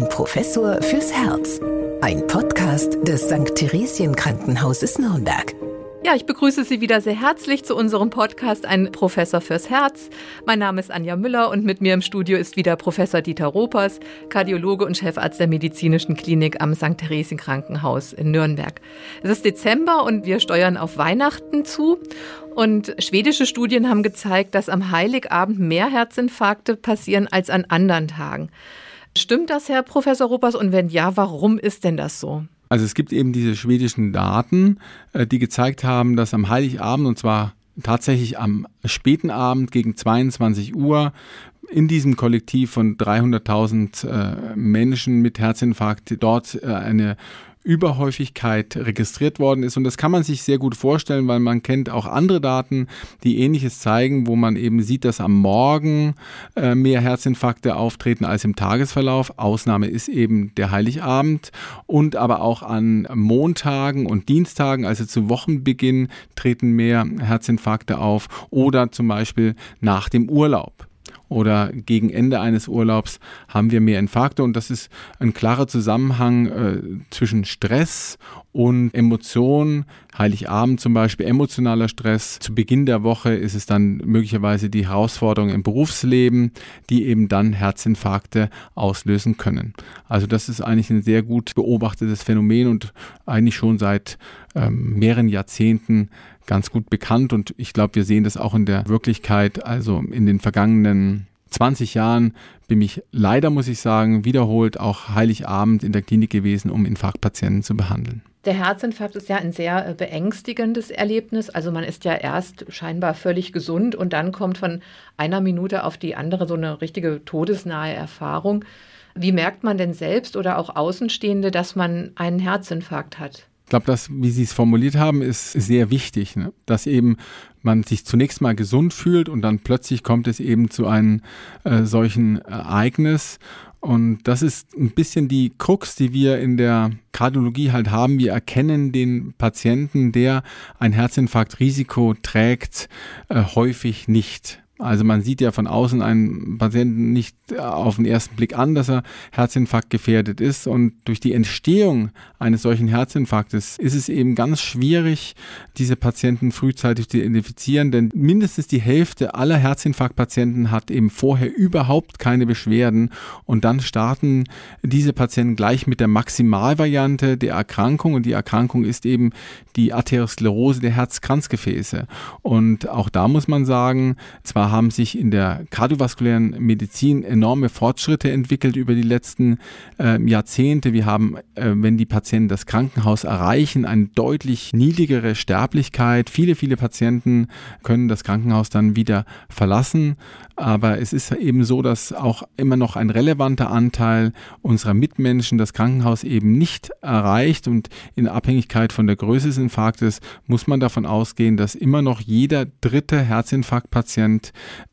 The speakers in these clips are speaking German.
Ein Professor fürs Herz. Ein Podcast des St. Theresien Krankenhauses Nürnberg. Ja, ich begrüße Sie wieder sehr herzlich zu unserem Podcast Ein Professor fürs Herz. Mein Name ist Anja Müller und mit mir im Studio ist wieder Professor Dieter Ropers, Kardiologe und Chefarzt der medizinischen Klinik am St. Theresien Krankenhaus in Nürnberg. Es ist Dezember und wir steuern auf Weihnachten zu. Und schwedische Studien haben gezeigt, dass am Heiligabend mehr Herzinfarkte passieren als an anderen Tagen. Stimmt das, Herr Professor Ropers? Und wenn ja, warum ist denn das so? Also es gibt eben diese schwedischen Daten, äh, die gezeigt haben, dass am Heiligabend, und zwar tatsächlich am späten Abend gegen 22 Uhr, in diesem Kollektiv von 300.000 äh, Menschen mit Herzinfarkt dort äh, eine Überhäufigkeit registriert worden ist. Und das kann man sich sehr gut vorstellen, weil man kennt auch andere Daten, die ähnliches zeigen, wo man eben sieht, dass am Morgen äh, mehr Herzinfarkte auftreten als im Tagesverlauf. Ausnahme ist eben der Heiligabend und aber auch an Montagen und Dienstagen, also zu Wochenbeginn, treten mehr Herzinfarkte auf oder zum Beispiel nach dem Urlaub oder gegen Ende eines Urlaubs haben wir mehr Infarkte. Und das ist ein klarer Zusammenhang äh, zwischen Stress und Emotionen. Heiligabend zum Beispiel emotionaler Stress. Zu Beginn der Woche ist es dann möglicherweise die Herausforderung im Berufsleben, die eben dann Herzinfarkte auslösen können. Also das ist eigentlich ein sehr gut beobachtetes Phänomen und eigentlich schon seit ähm, mehreren Jahrzehnten ganz gut bekannt und ich glaube, wir sehen das auch in der Wirklichkeit. Also in den vergangenen 20 Jahren bin ich leider, muss ich sagen, wiederholt auch Heiligabend in der Klinik gewesen, um Infarktpatienten zu behandeln. Der Herzinfarkt ist ja ein sehr äh, beängstigendes Erlebnis. Also man ist ja erst scheinbar völlig gesund und dann kommt von einer Minute auf die andere so eine richtige todesnahe Erfahrung. Wie merkt man denn selbst oder auch Außenstehende, dass man einen Herzinfarkt hat? Ich glaube, das, wie Sie es formuliert haben, ist sehr wichtig, ne? dass eben man sich zunächst mal gesund fühlt und dann plötzlich kommt es eben zu einem äh, solchen Ereignis. Und das ist ein bisschen die Krux, die wir in der Kardiologie halt haben. Wir erkennen den Patienten, der ein Herzinfarktrisiko trägt, äh, häufig nicht. Also man sieht ja von außen einen Patienten nicht auf den ersten Blick an, dass er Herzinfarkt gefährdet ist. Und durch die Entstehung eines solchen Herzinfarktes ist es eben ganz schwierig, diese Patienten frühzeitig zu identifizieren, denn mindestens die Hälfte aller Herzinfarktpatienten hat eben vorher überhaupt keine Beschwerden. Und dann starten diese Patienten gleich mit der Maximalvariante der Erkrankung. Und die Erkrankung ist eben die Arteriosklerose der Herzkranzgefäße. Und auch da muss man sagen, zwar haben sich in der kardiovaskulären Medizin enorme Fortschritte entwickelt über die letzten äh, Jahrzehnte. Wir haben, äh, wenn die Patienten das Krankenhaus erreichen, eine deutlich niedrigere Sterblichkeit. Viele, viele Patienten können das Krankenhaus dann wieder verlassen. Aber es ist eben so, dass auch immer noch ein relevanter Anteil unserer Mitmenschen das Krankenhaus eben nicht erreicht. Und in Abhängigkeit von der Größe des Infarktes muss man davon ausgehen, dass immer noch jeder dritte Herzinfarktpatient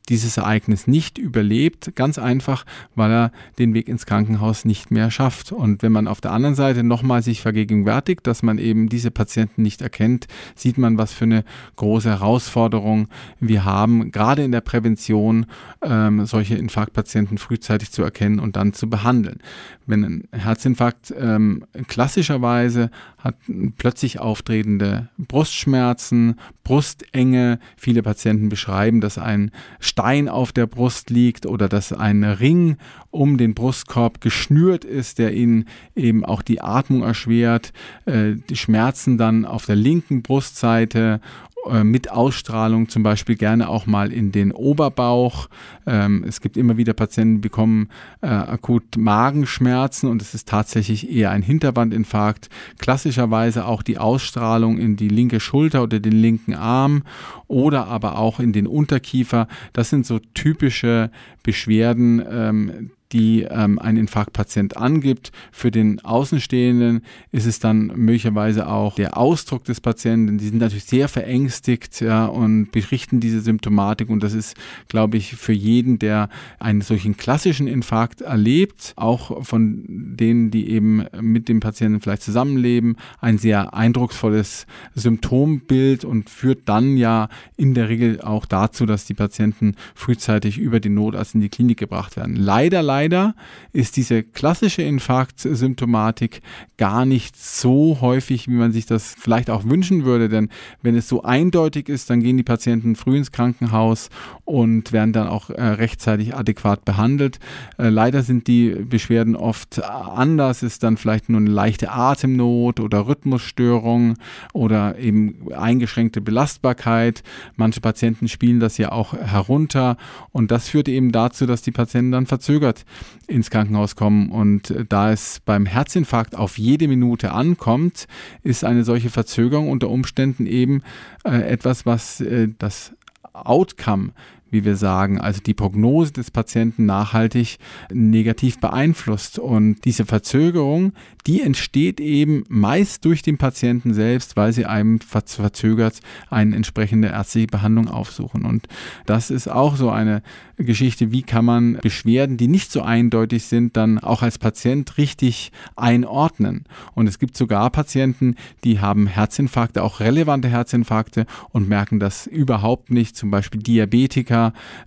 dieses Ereignis nicht überlebt, ganz einfach, weil er den Weg ins Krankenhaus nicht mehr schafft. Und wenn man auf der anderen Seite nochmal sich vergegenwärtigt, dass man eben diese Patienten nicht erkennt, sieht man, was für eine große Herausforderung wir haben, gerade in der Prävention ähm, solche Infarktpatienten frühzeitig zu erkennen und dann zu behandeln. Wenn ein Herzinfarkt ähm, klassischerweise hat plötzlich auftretende Brustschmerzen, Brustenge. Viele Patienten beschreiben, dass ein Stein auf der Brust liegt oder dass ein Ring um den Brustkorb geschnürt ist, der ihnen eben auch die Atmung erschwert. Äh, die Schmerzen dann auf der linken Brustseite äh, mit Ausstrahlung zum Beispiel gerne auch mal in den Oberbauch. Ähm, es gibt immer wieder Patienten, die bekommen äh, akut Magenschmerzen und es ist tatsächlich eher ein Hinterwandinfarkt. Klassischerweise auch die Ausstrahlung in die linke Schulter oder den linken Arm oder aber auch in den Unterkiefer. Das sind so typische Beschwerden, ähm, die ähm, ein Infarktpatient angibt. Für den Außenstehenden ist es dann möglicherweise auch der Ausdruck des Patienten. Die sind natürlich sehr verängstigt ja, und berichten diese Symptomatik. Und das ist, glaube ich, für jeden, der einen solchen klassischen Infarkt erlebt, auch von denen, die eben mit dem Patienten vielleicht zusammenleben, ein sehr eindrucksvolles Symptombild und führt dann ja in der Regel auch dazu, dass die Patienten frühzeitig über den Notarzt in die Klinik gebracht werden. Leider, leider leider ist diese klassische Infarktsymptomatik gar nicht so häufig, wie man sich das vielleicht auch wünschen würde. Denn wenn es so eindeutig ist, dann gehen die Patienten früh ins Krankenhaus und werden dann auch äh, rechtzeitig adäquat behandelt. Äh, leider sind die Beschwerden oft anders, ist dann vielleicht nur eine leichte Atemnot oder Rhythmusstörung oder eben eingeschränkte Belastbarkeit. Manche Patienten spielen das ja auch herunter und das führt eben dazu, dass die Patienten dann verzögert ins Krankenhaus kommen. Und da es beim Herzinfarkt auf jede Minute ankommt, ist eine solche Verzögerung unter Umständen eben äh, etwas, was äh, das Outcome wie wir sagen, also die Prognose des Patienten nachhaltig negativ beeinflusst. Und diese Verzögerung, die entsteht eben meist durch den Patienten selbst, weil sie einem verzögert eine entsprechende ärztliche Behandlung aufsuchen. Und das ist auch so eine Geschichte, wie kann man Beschwerden, die nicht so eindeutig sind, dann auch als Patient richtig einordnen. Und es gibt sogar Patienten, die haben Herzinfarkte, auch relevante Herzinfarkte und merken das überhaupt nicht, zum Beispiel Diabetiker,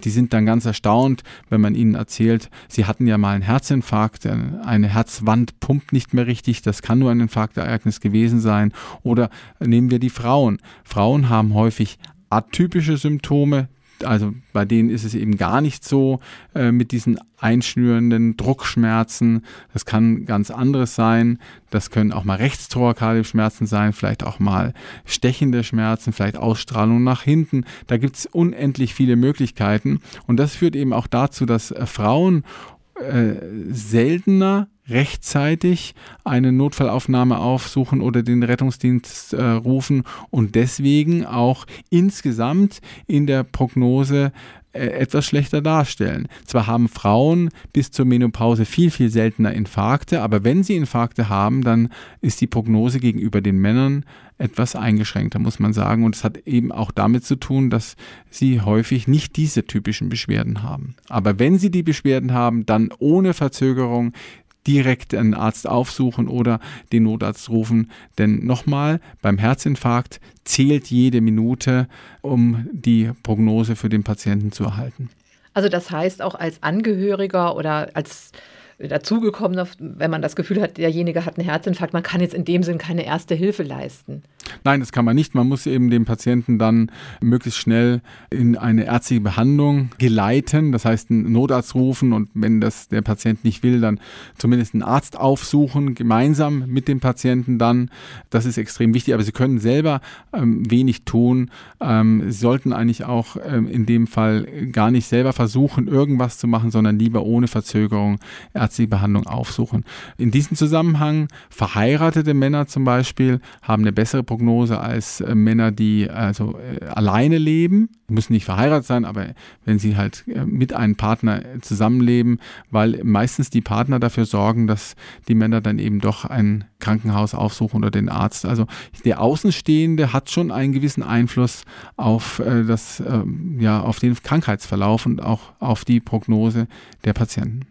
die sind dann ganz erstaunt, wenn man ihnen erzählt, sie hatten ja mal einen Herzinfarkt, eine Herzwand pumpt nicht mehr richtig, das kann nur ein Infarktereignis gewesen sein. Oder nehmen wir die Frauen. Frauen haben häufig atypische Symptome, also bei denen ist es eben gar nicht so äh, mit diesen einschnürenden Druckschmerzen. Das kann ganz anderes sein. Das können auch mal rechtstorakale Schmerzen sein, vielleicht auch mal stechende Schmerzen, vielleicht Ausstrahlung nach hinten. Da gibt es unendlich viele Möglichkeiten. Und das führt eben auch dazu, dass äh, Frauen äh, seltener rechtzeitig eine Notfallaufnahme aufsuchen oder den Rettungsdienst äh, rufen und deswegen auch insgesamt in der Prognose etwas schlechter darstellen. Zwar haben Frauen bis zur Menopause viel, viel seltener Infarkte, aber wenn sie Infarkte haben, dann ist die Prognose gegenüber den Männern etwas eingeschränkter, muss man sagen. Und es hat eben auch damit zu tun, dass sie häufig nicht diese typischen Beschwerden haben. Aber wenn sie die Beschwerden haben, dann ohne Verzögerung direkt einen Arzt aufsuchen oder den Notarzt rufen. Denn nochmal, beim Herzinfarkt zählt jede Minute, um die Prognose für den Patienten zu erhalten. Also das heißt auch als Angehöriger oder als dazugekommen, wenn man das Gefühl hat, derjenige hat einen Herzinfarkt, man kann jetzt in dem Sinn keine erste Hilfe leisten. Nein, das kann man nicht. Man muss eben den Patienten dann möglichst schnell in eine ärztliche Behandlung geleiten. Das heißt, einen Notarzt rufen und wenn das der Patient nicht will, dann zumindest einen Arzt aufsuchen, gemeinsam mit dem Patienten dann. Das ist extrem wichtig. Aber Sie können selber ähm, wenig tun. Ähm, Sie sollten eigentlich auch ähm, in dem Fall gar nicht selber versuchen, irgendwas zu machen, sondern lieber ohne Verzögerung ärztliche Behandlung aufsuchen. In diesem Zusammenhang verheiratete Männer zum Beispiel haben eine bessere Prognose als äh, Männer, die also äh, alleine leben, müssen nicht verheiratet sein, aber wenn sie halt äh, mit einem Partner zusammenleben, weil meistens die Partner dafür sorgen, dass die Männer dann eben doch ein Krankenhaus aufsuchen oder den Arzt. Also der Außenstehende hat schon einen gewissen Einfluss auf äh, das, äh, ja, auf den Krankheitsverlauf und auch auf die Prognose der Patienten.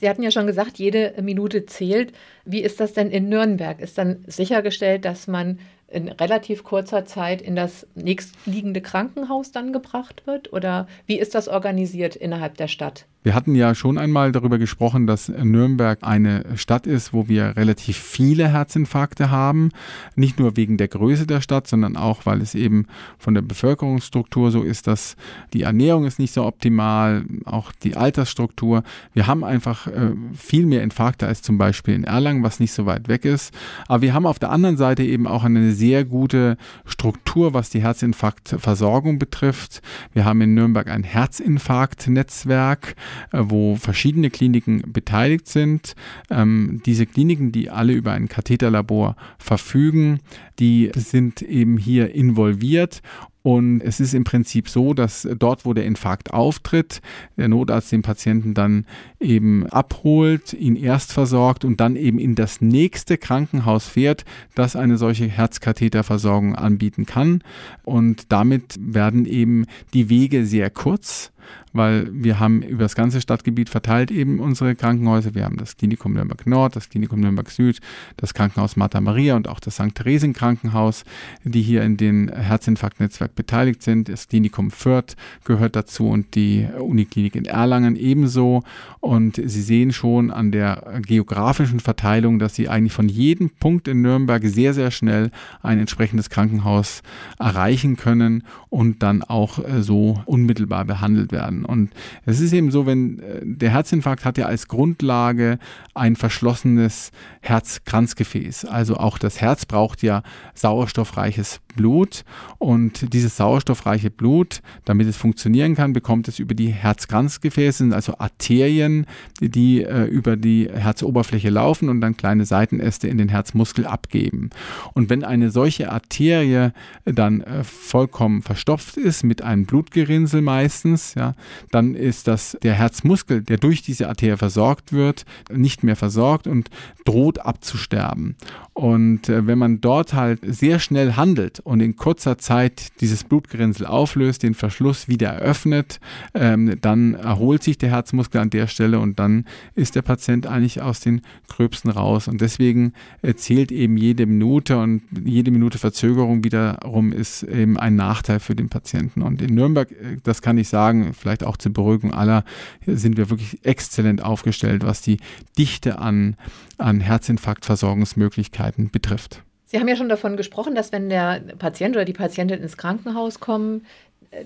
Sie hatten ja schon gesagt, jede Minute zählt. Wie ist das denn in Nürnberg? Ist dann sichergestellt, dass man in relativ kurzer Zeit in das nächstliegende Krankenhaus dann gebracht wird? Oder wie ist das organisiert innerhalb der Stadt? Wir hatten ja schon einmal darüber gesprochen, dass Nürnberg eine Stadt ist, wo wir relativ viele Herzinfarkte haben. Nicht nur wegen der Größe der Stadt, sondern auch, weil es eben von der Bevölkerungsstruktur so ist, dass die Ernährung ist nicht so optimal, auch die Altersstruktur. Wir haben einfach äh, viel mehr Infarkte als zum Beispiel in Erlangen, was nicht so weit weg ist. Aber wir haben auf der anderen Seite eben auch eine gute Struktur, was die Herzinfarktversorgung betrifft. Wir haben in Nürnberg ein Herzinfarktnetzwerk. Äh, wo verschiedene Kliniken beteiligt sind. Ähm, diese Kliniken, die alle über ein Katheterlabor verfügen, die sind eben hier involviert und es ist im Prinzip so, dass dort, wo der Infarkt auftritt, der Notarzt den Patienten dann eben abholt, ihn erst versorgt und dann eben in das nächste Krankenhaus fährt, das eine solche Herzkatheterversorgung anbieten kann. Und damit werden eben die Wege sehr kurz weil wir haben über das ganze Stadtgebiet verteilt eben unsere Krankenhäuser. Wir haben das Klinikum Nürnberg Nord, das Klinikum Nürnberg Süd, das Krankenhaus Martha Maria und auch das St. Theresien Krankenhaus, die hier in den Herzinfarktnetzwerk beteiligt sind. Das Klinikum Fürth gehört dazu und die Uniklinik in Erlangen ebenso. Und Sie sehen schon an der geografischen Verteilung, dass Sie eigentlich von jedem Punkt in Nürnberg sehr, sehr schnell ein entsprechendes Krankenhaus erreichen können und dann auch äh, so unmittelbar behandelt werden. Und es ist eben so, wenn äh, der Herzinfarkt hat ja als Grundlage ein verschlossenes Herzkranzgefäß. Also auch das Herz braucht ja sauerstoffreiches Blut und dieses sauerstoffreiche Blut, damit es funktionieren kann, bekommt es über die Herzkranzgefäße, also Arterien, die äh, über die Herzoberfläche laufen und dann kleine Seitenäste in den Herzmuskel abgeben. Und wenn eine solche Arterie dann äh, vollkommen verstopft ist mit einem Blutgerinnsel meistens, dann ist das der Herzmuskel, der durch diese Arterie versorgt wird, nicht mehr versorgt und droht abzusterben. Und äh, wenn man dort halt sehr schnell handelt und in kurzer Zeit dieses Blutgerinnsel auflöst, den Verschluss wieder eröffnet, ähm, dann erholt sich der Herzmuskel an der Stelle und dann ist der Patient eigentlich aus den Gröbsten raus. Und deswegen äh, zählt eben jede Minute und jede Minute Verzögerung wiederum ist eben ein Nachteil für den Patienten. Und in Nürnberg, äh, das kann ich sagen, vielleicht auch zur Beruhigung aller, sind wir wirklich exzellent aufgestellt, was die Dichte an, an Herzinfarktversorgungsmöglichkeiten Möglichkeiten betrifft. Sie haben ja schon davon gesprochen, dass wenn der Patient oder die Patientin ins Krankenhaus kommen,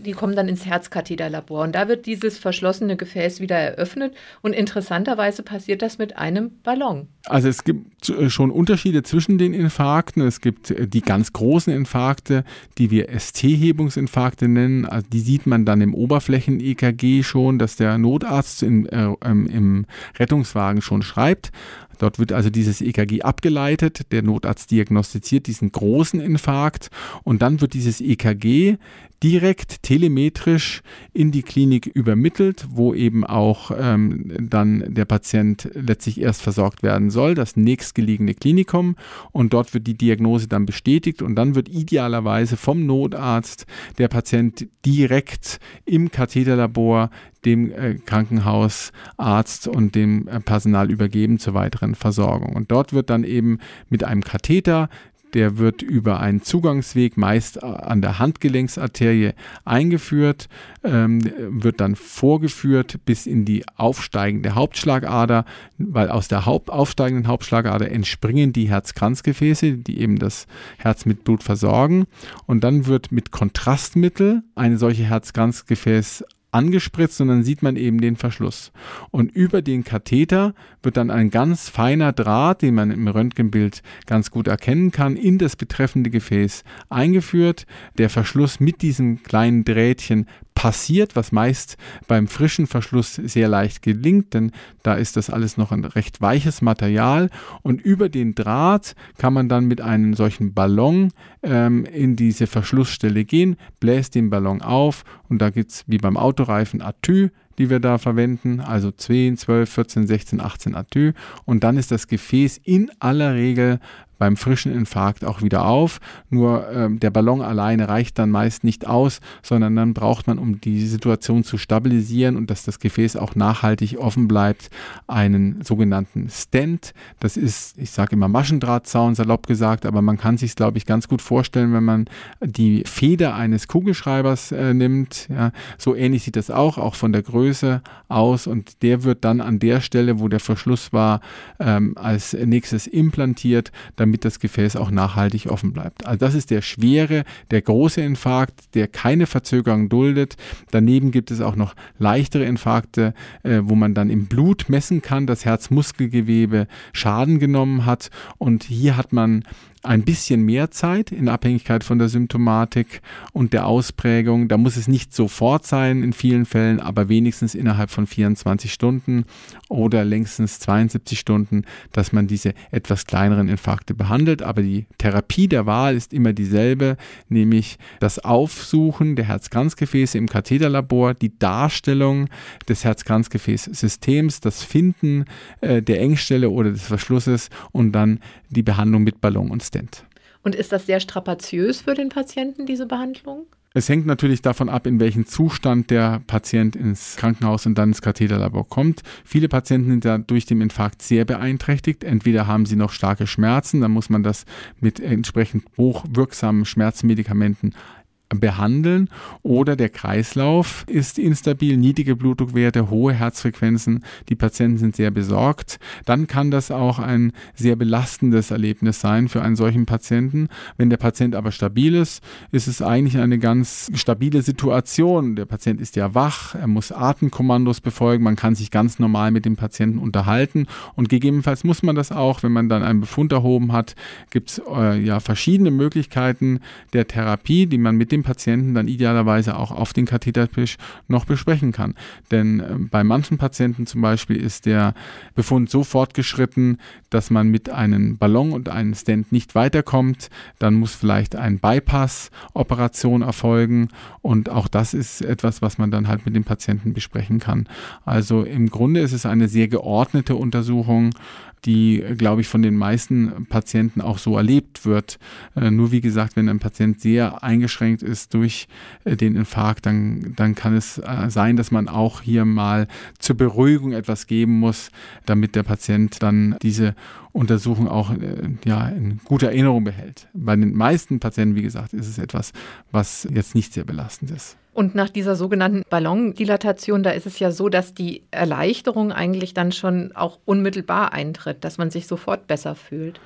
die kommen dann ins Herzkatheterlabor und da wird dieses verschlossene Gefäß wieder eröffnet und interessanterweise passiert das mit einem Ballon. Also es gibt äh, schon Unterschiede zwischen den Infarkten. Es gibt äh, die ganz großen Infarkte, die wir ST-Hebungsinfarkte nennen. Also die sieht man dann im Oberflächen-EKG schon, dass der Notarzt in, äh, ähm, im Rettungswagen schon schreibt. Dort wird also dieses EKG abgeleitet, der Notarzt diagnostiziert diesen großen Infarkt und dann wird dieses EKG direkt telemetrisch in die Klinik übermittelt, wo eben auch ähm, dann der Patient letztlich erst versorgt werden soll, das nächstgelegene Klinikum. Und dort wird die Diagnose dann bestätigt und dann wird idealerweise vom Notarzt der Patient direkt im Katheterlabor dem äh, Krankenhausarzt und dem äh, Personal übergeben zur weiteren Versorgung. Und dort wird dann eben mit einem Katheter der wird über einen Zugangsweg meist an der Handgelenksarterie eingeführt, ähm, wird dann vorgeführt bis in die aufsteigende Hauptschlagader, weil aus der Haupt aufsteigenden Hauptschlagader entspringen die Herzkranzgefäße, die eben das Herz mit Blut versorgen. Und dann wird mit Kontrastmittel eine solche Herzkranzgefäß angespritzt und dann sieht man eben den Verschluss. Und über den Katheter wird dann ein ganz feiner Draht, den man im Röntgenbild ganz gut erkennen kann, in das betreffende Gefäß eingeführt. Der Verschluss mit diesem kleinen Drähtchen passiert, was meist beim frischen Verschluss sehr leicht gelingt, denn da ist das alles noch ein recht weiches Material. Und über den Draht kann man dann mit einem solchen Ballon ähm, in diese Verschlussstelle gehen, bläst den Ballon auf und da gibt es wie beim Autoreifen Atü, die wir da verwenden, also 10, 12, 14, 16, 18 Atü. Und dann ist das Gefäß in aller Regel beim frischen Infarkt auch wieder auf. Nur ähm, der Ballon alleine reicht dann meist nicht aus, sondern dann braucht man, um die Situation zu stabilisieren und dass das Gefäß auch nachhaltig offen bleibt, einen sogenannten Stent. Das ist, ich sage immer Maschendrahtzaun, salopp gesagt, aber man kann sich glaube ich, ganz gut vorstellen, wenn man die Feder eines Kugelschreibers äh, nimmt. Ja, so ähnlich sieht das auch, auch von der Größe aus. Und der wird dann an der Stelle, wo der Verschluss war, ähm, als nächstes implantiert, damit damit das Gefäß auch nachhaltig offen bleibt. Also das ist der schwere, der große Infarkt, der keine Verzögerung duldet. Daneben gibt es auch noch leichtere Infarkte, äh, wo man dann im Blut messen kann, dass Herzmuskelgewebe Schaden genommen hat. Und hier hat man ein bisschen mehr Zeit in Abhängigkeit von der Symptomatik und der Ausprägung. Da muss es nicht sofort sein in vielen Fällen, aber wenigstens innerhalb von 24 Stunden oder längstens 72 Stunden, dass man diese etwas kleineren Infarkte behandelt. Aber die Therapie der Wahl ist immer dieselbe, nämlich das Aufsuchen der Herzkranzgefäße im Katheterlabor, die Darstellung des Herzkranzgefäßsystems, das Finden äh, der Engstelle oder des Verschlusses und dann die Behandlung mit Ballon und Stent. Und ist das sehr strapaziös für den Patienten, diese Behandlung? Es hängt natürlich davon ab, in welchen Zustand der Patient ins Krankenhaus und dann ins Katheterlabor kommt. Viele Patienten sind da durch den Infarkt sehr beeinträchtigt. Entweder haben sie noch starke Schmerzen, dann muss man das mit entsprechend hochwirksamen Schmerzmedikamenten behandeln oder der Kreislauf ist instabil, niedrige Blutdruckwerte, hohe Herzfrequenzen, die Patienten sind sehr besorgt, dann kann das auch ein sehr belastendes Erlebnis sein für einen solchen Patienten. Wenn der Patient aber stabil ist, ist es eigentlich eine ganz stabile Situation. Der Patient ist ja wach, er muss Atemkommandos befolgen, man kann sich ganz normal mit dem Patienten unterhalten und gegebenenfalls muss man das auch, wenn man dann einen Befund erhoben hat, gibt es äh, ja verschiedene Möglichkeiten der Therapie, die man mit dem Patienten dann idealerweise auch auf den Kathetertisch noch besprechen kann. Denn äh, bei manchen Patienten zum Beispiel ist der Befund so fortgeschritten, dass man mit einem Ballon und einem Stent nicht weiterkommt. Dann muss vielleicht ein Bypass-Operation erfolgen und auch das ist etwas, was man dann halt mit dem Patienten besprechen kann. Also im Grunde ist es eine sehr geordnete Untersuchung die, glaube ich, von den meisten Patienten auch so erlebt wird. Äh, nur wie gesagt, wenn ein Patient sehr eingeschränkt ist durch äh, den Infarkt, dann, dann kann es äh, sein, dass man auch hier mal zur Beruhigung etwas geben muss, damit der Patient dann diese Untersuchung auch ja, in guter Erinnerung behält. Bei den meisten Patienten, wie gesagt, ist es etwas, was jetzt nicht sehr belastend ist. Und nach dieser sogenannten Ballondilatation, da ist es ja so, dass die Erleichterung eigentlich dann schon auch unmittelbar eintritt, dass man sich sofort besser fühlt.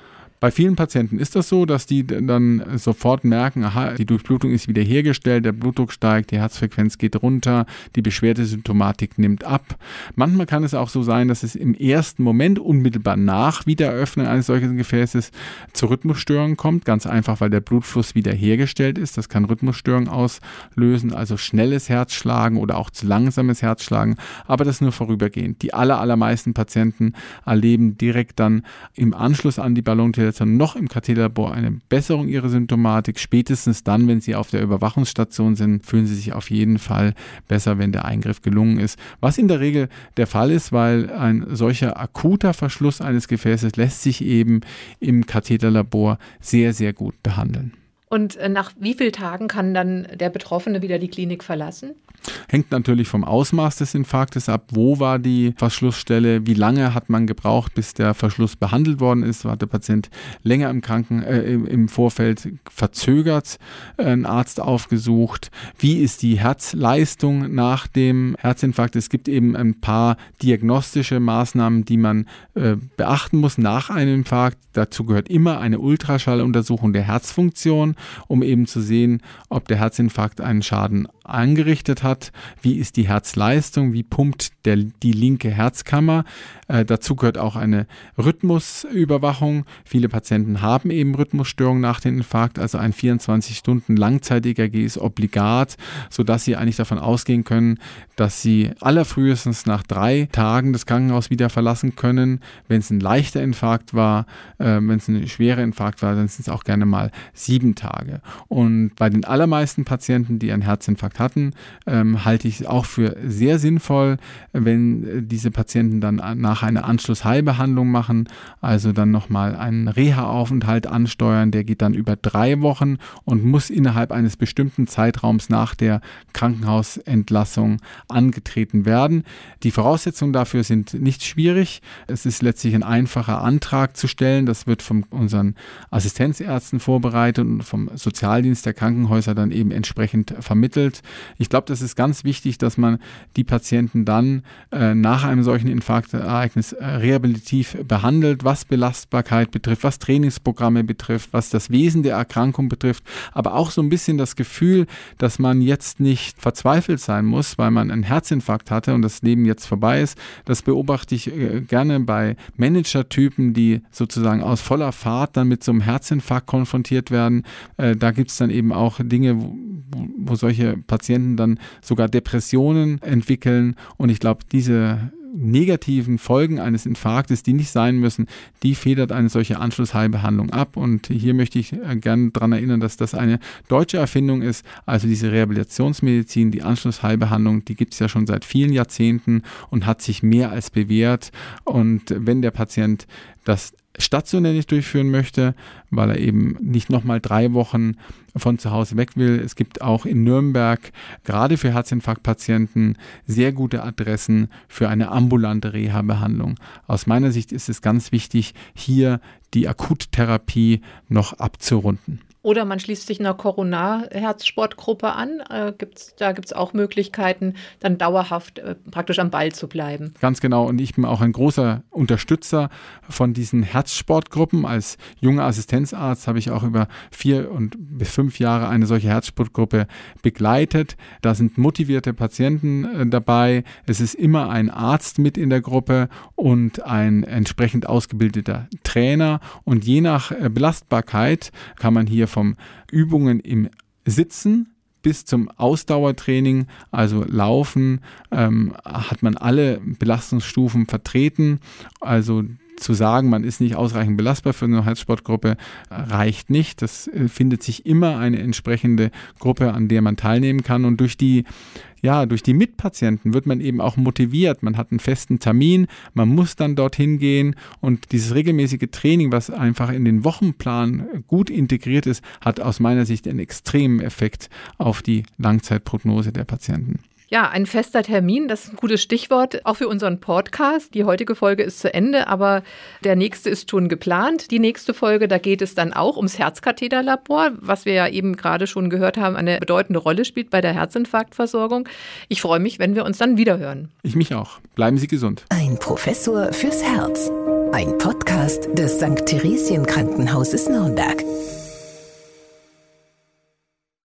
Bei vielen Patienten ist das so, dass die dann sofort merken, aha, die Durchblutung ist wiederhergestellt, der Blutdruck steigt, die Herzfrequenz geht runter, die Beschwerdesymptomatik nimmt ab. Manchmal kann es auch so sein, dass es im ersten Moment unmittelbar nach Wiedereröffnung eines solchen Gefäßes zu Rhythmusstörungen kommt, ganz einfach, weil der Blutfluss wiederhergestellt ist. Das kann Rhythmusstörungen auslösen, also schnelles Herzschlagen oder auch zu langsames Herzschlagen, aber das nur vorübergehend. Die aller, allermeisten Patienten erleben direkt dann im Anschluss an die Ballondilatation Schwestern noch im Katheterlabor eine Besserung ihrer Symptomatik. Spätestens dann, wenn sie auf der Überwachungsstation sind, fühlen sie sich auf jeden Fall besser, wenn der Eingriff gelungen ist. Was in der Regel der Fall ist, weil ein solcher akuter Verschluss eines Gefäßes lässt sich eben im Katheterlabor sehr, sehr gut behandeln. Und äh, nach wie vielen Tagen kann dann der Betroffene wieder die Klinik verlassen? Hängt natürlich vom Ausmaß des Infarktes ab. Wo war die Verschlussstelle? Wie lange hat man gebraucht, bis der Verschluss behandelt worden ist? War der Patient länger im Kranken, äh, im Vorfeld verzögert äh, einen Arzt aufgesucht? Wie ist die Herzleistung nach dem Herzinfarkt? Es gibt eben ein paar diagnostische Maßnahmen, die man äh, beachten muss nach einem Infarkt. Dazu gehört immer eine Ultraschalluntersuchung der Herzfunktion, um eben zu sehen, ob der Herzinfarkt einen Schaden angerichtet hat, wie ist die Herzleistung, wie pumpt der, die linke Herzkammer. Äh, dazu gehört auch eine Rhythmusüberwachung. Viele Patienten haben eben Rhythmusstörungen nach dem Infarkt, also ein 24 Stunden Langzeit-EKG ist obligat, sodass Sie eigentlich davon ausgehen können, dass Sie allerfrühestens nach drei Tagen das Krankenhaus wieder verlassen können. Wenn es ein leichter Infarkt war, äh, wenn es ein schwerer Infarkt war, dann sind es auch gerne mal sieben Tage. Und bei den allermeisten Patienten, die einen Herzinfarkt hatten, ähm, halte ich es auch für sehr sinnvoll, wenn äh, diese Patienten dann nach einer Anschlussheilbehandlung machen, also dann nochmal einen Reha-Aufenthalt ansteuern, der geht dann über drei Wochen und muss innerhalb eines bestimmten Zeitraums nach der Krankenhausentlassung angetreten werden. Die Voraussetzungen dafür sind nicht schwierig. Es ist letztlich ein einfacher Antrag zu stellen. Das wird von unseren Assistenzärzten vorbereitet und vom Sozialdienst der Krankenhäuser dann eben entsprechend vermittelt. Ich glaube, das ist ganz wichtig, dass man die Patienten dann äh, nach einem solchen Infarktereignis äh, rehabilitativ behandelt, was Belastbarkeit betrifft, was Trainingsprogramme betrifft, was das Wesen der Erkrankung betrifft, aber auch so ein bisschen das Gefühl, dass man jetzt nicht verzweifelt sein muss, weil man einen Herzinfarkt hatte und das Leben jetzt vorbei ist. Das beobachte ich äh, gerne bei Managertypen, die sozusagen aus voller Fahrt dann mit so einem Herzinfarkt konfrontiert werden. Äh, da gibt es dann eben auch Dinge, wo, wo solche Patienten dann sogar Depressionen entwickeln. Und ich glaube, diese negativen Folgen eines Infarktes, die nicht sein müssen, die federt eine solche Anschlussheilbehandlung ab. Und hier möchte ich äh, gerne daran erinnern, dass das eine deutsche Erfindung ist. Also diese Rehabilitationsmedizin, die Anschlussheilbehandlung, die gibt es ja schon seit vielen Jahrzehnten und hat sich mehr als bewährt. Und wenn der Patient das stationär nicht durchführen möchte, weil er eben nicht nochmal drei Wochen von zu Hause weg will. Es gibt auch in Nürnberg gerade für Herzinfarktpatienten sehr gute Adressen für eine ambulante Reha-Behandlung. Aus meiner Sicht ist es ganz wichtig, hier die Akuttherapie noch abzurunden. Oder man schließt sich einer Corona-Herzsportgruppe an. Äh, gibt's, da gibt es auch Möglichkeiten, dann dauerhaft äh, praktisch am Ball zu bleiben. Ganz genau. Und ich bin auch ein großer Unterstützer von diesen Herzsportgruppen. Als junger Assistenzarzt habe ich auch über vier und bis fünf Jahre eine solche Herzsportgruppe begleitet. Da sind motivierte Patienten äh, dabei. Es ist immer ein Arzt mit in der Gruppe und ein entsprechend ausgebildeter Trainer. Und je nach äh, Belastbarkeit kann man hier vom Übungen im Sitzen bis zum Ausdauertraining, also Laufen, ähm, hat man alle Belastungsstufen vertreten. Also zu sagen, man ist nicht ausreichend belastbar für eine Herzsportgruppe, reicht nicht. Das äh, findet sich immer eine entsprechende Gruppe, an der man teilnehmen kann. Und durch die ja, durch die Mitpatienten wird man eben auch motiviert. Man hat einen festen Termin, man muss dann dorthin gehen und dieses regelmäßige Training, was einfach in den Wochenplan gut integriert ist, hat aus meiner Sicht einen extremen Effekt auf die Langzeitprognose der Patienten. Ja, ein fester Termin, das ist ein gutes Stichwort, auch für unseren Podcast. Die heutige Folge ist zu Ende, aber der nächste ist schon geplant. Die nächste Folge, da geht es dann auch ums Herzkatheterlabor, was wir ja eben gerade schon gehört haben, eine bedeutende Rolle spielt bei der Herzinfarktversorgung. Ich freue mich, wenn wir uns dann wiederhören. Ich mich auch. Bleiben Sie gesund. Ein Professor fürs Herz. Ein Podcast des St. Theresien Krankenhauses Nürnberg.